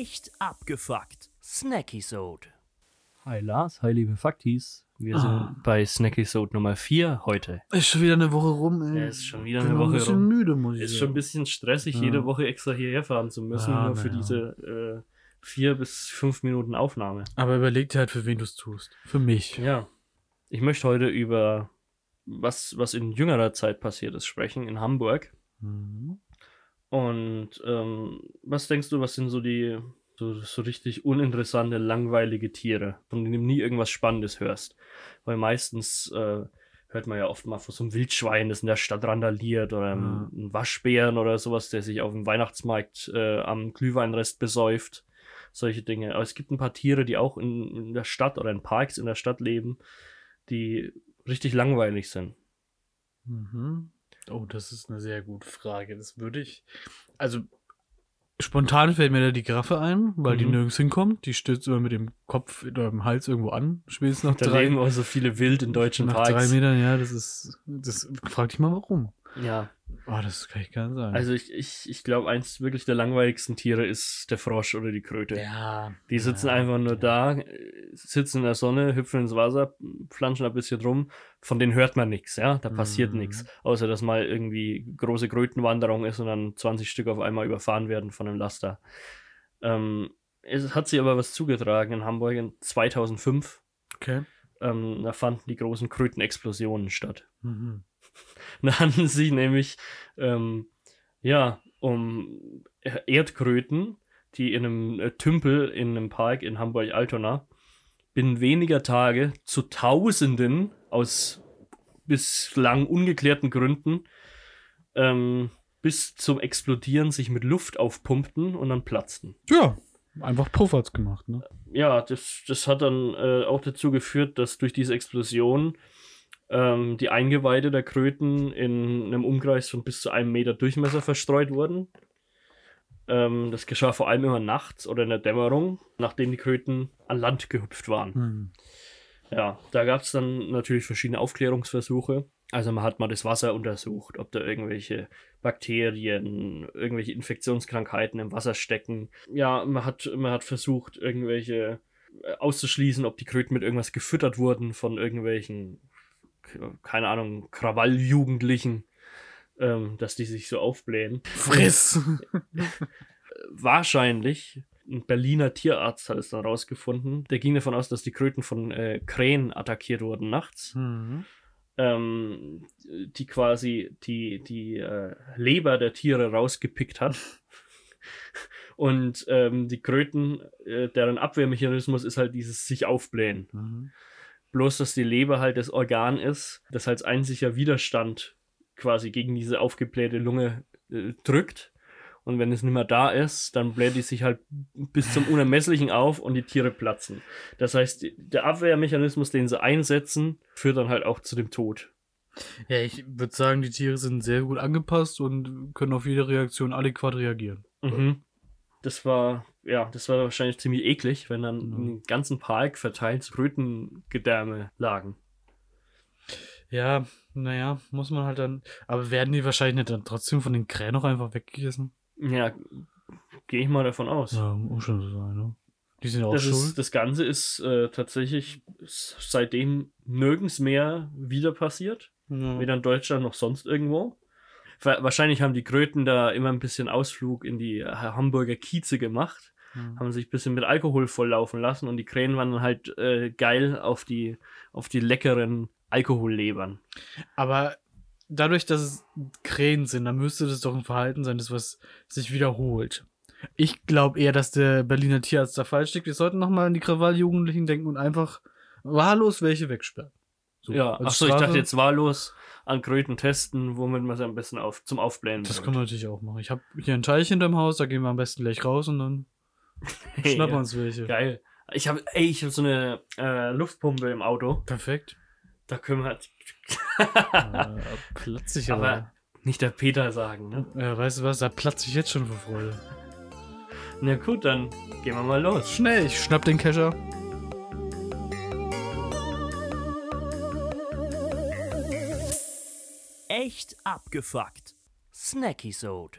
Echt abgefuckt. Snackysode. Hi Lars, hi liebe Faktis. Wir Ah. sind bei Snackysode Nummer 4 heute. Ist schon wieder eine Woche rum, ey. Ja, ist schon wieder Bin eine Woche ein bisschen rum. müde, muss ich Ist sagen. schon ein bisschen stressig, Ja. jede Woche extra hierher fahren zu müssen, Ja, nur für ja. diese äh, vier bis fünf Minuten Aufnahme. Aber überleg dir halt, für wen du es tust. Für mich. Ja. Ich möchte heute über was, was in jüngerer Zeit passiert ist, sprechen, in Hamburg. Mhm. Und ähm, was denkst du, was sind so die so, so richtig uninteressante, langweilige Tiere, von denen du nie irgendwas Spannendes hörst? Weil meistens äh, hört man ja oft mal von so einem Wildschwein, das in der Stadt randaliert oder einem, Ja. einem Waschbären oder sowas, der sich auf dem Weihnachtsmarkt äh, am Glühweinrest besäuft. Solche Dinge. Aber es gibt ein paar Tiere, die auch in, in der Stadt oder in Parks in der Stadt leben, die richtig langweilig sind. Mhm. Oh, das ist eine sehr gute Frage. Das würde ich. Also, spontan fällt mir da die Giraffe ein, weil die Mhm. nirgends hinkommt. Die stürzt immer mit dem Kopf oder dem Hals irgendwo an. Spätestens nach Da drei, leben auch so viele Wild in deutschen nach Parks. drei Metern, ja, das ist. Das frag dich mal warum. Ja, Oh, das kann ich gar nicht sagen. Also ich, ich, ich glaube, eins wirklich der langweiligsten Tiere ist der Frosch oder die Kröte. ja. Die sitzen ja, einfach nur ja. da, sitzen in der Sonne, hüpfen ins Wasser, flanschen ein bisschen rum. Von denen hört man nichts, ja. Da passiert Mhm. nichts. Außer dass mal irgendwie große Krötenwanderung ist und dann 20 Stück auf einmal überfahren werden von einem Laster. Ähm, es hat sich aber was zugetragen in Hamburg in 2005. Okay. Ähm, da fanden die großen Krötenexplosionen statt. Mhm. Da handeln es sich nämlich ähm, ja, um Erdkröten, die in einem äh, Tümpel in einem Park in Hamburg-Altona binnen weniger Tage zu Tausenden aus bislang ungeklärten Gründen ähm, bis zum Explodieren sich mit Luft aufpumpten und dann platzten. Ja, einfach Pufferts gemacht, ne? Ja, das, das hat dann äh, auch dazu geführt, dass durch diese Explosion ähm, die Eingeweide der Kröten in einem Umkreis von bis zu einem Meter Durchmesser verstreut wurden. Ähm, das geschah vor allem immer nachts oder in der Dämmerung, nachdem die Kröten an Land gehüpft waren. Mhm. Ja, da gab es dann natürlich verschiedene Aufklärungsversuche. Also man hat mal das Wasser untersucht, ob da irgendwelche Bakterien, irgendwelche Infektionskrankheiten im Wasser stecken. Ja, man hat, man hat versucht, irgendwelche äh, auszuschließen, ob die Kröten mit irgendwas gefüttert wurden von irgendwelchen, keine Ahnung, Krawalljugendlichen, ähm, dass die sich so aufblähen. Friss! Wahrscheinlich, ein Berliner Tierarzt hat es dann rausgefunden, der ging davon aus, dass die Kröten von äh, Krähen attackiert wurden nachts, mhm. ähm, die quasi die, die äh, Leber der Tiere rausgepickt hat. Und ähm, die Kröten, äh, deren Abwehrmechanismus ist halt dieses sich aufblähen. Mhm. Bloß, dass die Leber halt das Organ ist, das als einziger Widerstand quasi gegen diese aufgeblähte Lunge äh, drückt. Und wenn es nicht mehr da ist, dann bläht die sich halt bis zum Unermesslichen auf und die Tiere platzen. Das heißt, der Abwehrmechanismus, den sie einsetzen, führt dann halt auch zu dem Tod. Ja, ich würde sagen, die Tiere sind sehr gut angepasst und können auf jede Reaktion adäquat reagieren. Mhm. Das war, ja, das war wahrscheinlich ziemlich eklig, wenn dann Mhm. im ganzen Park verteilt Krötengedärme lagen. Ja, naja, muss man halt dann. Aber werden die wahrscheinlich nicht dann trotzdem von den Krähen noch einfach weggegessen? Ja, gehe ich mal davon aus. Ja, muss schon so sein, ne? Die sind auch Das, schuld. ist, das Ganze ist äh, tatsächlich seitdem nirgends mehr wieder passiert. ja. Weder in Deutschland noch sonst irgendwo. Wa- Wahrscheinlich haben die Kröten da immer ein bisschen Ausflug in die äh, Hamburger Kieze gemacht, Ja. haben sich ein bisschen mit Alkohol volllaufen lassen und die Krähen waren dann halt äh, geil auf die, auf die leckeren Alkohollebern. Aber dadurch, dass es Krähen sind, dann müsste das doch ein Verhalten sein, das was sich wiederholt. Ich glaube eher, dass der Berliner Tierarzt da falsch liegt. Wir sollten nochmal an die Krawalljugendlichen denken und einfach wahllos welche wegsperren. So, Ja, achso, ich dachte jetzt wahllos an Kröten testen, womit man sie ein bisschen auf, zum Aufblähen Das können wir natürlich auch machen. Ich habe hier einen Teich hinterm Haus, da gehen wir am besten gleich raus und dann Hey, schnappen wir ja. uns welche. Geil. Ich habe, ey, ich habe so eine äh, Luftpumpe im Auto. Perfekt. Da können wir äh, platz ich aber. Aber nicht der Peter sagen, ne? Ja, weißt du was, da platze ich jetzt schon vor Freude. Na gut, dann gehen wir mal los. Schnell, ich schnapp den Kescher. Echt abgefuckt. Snackysode.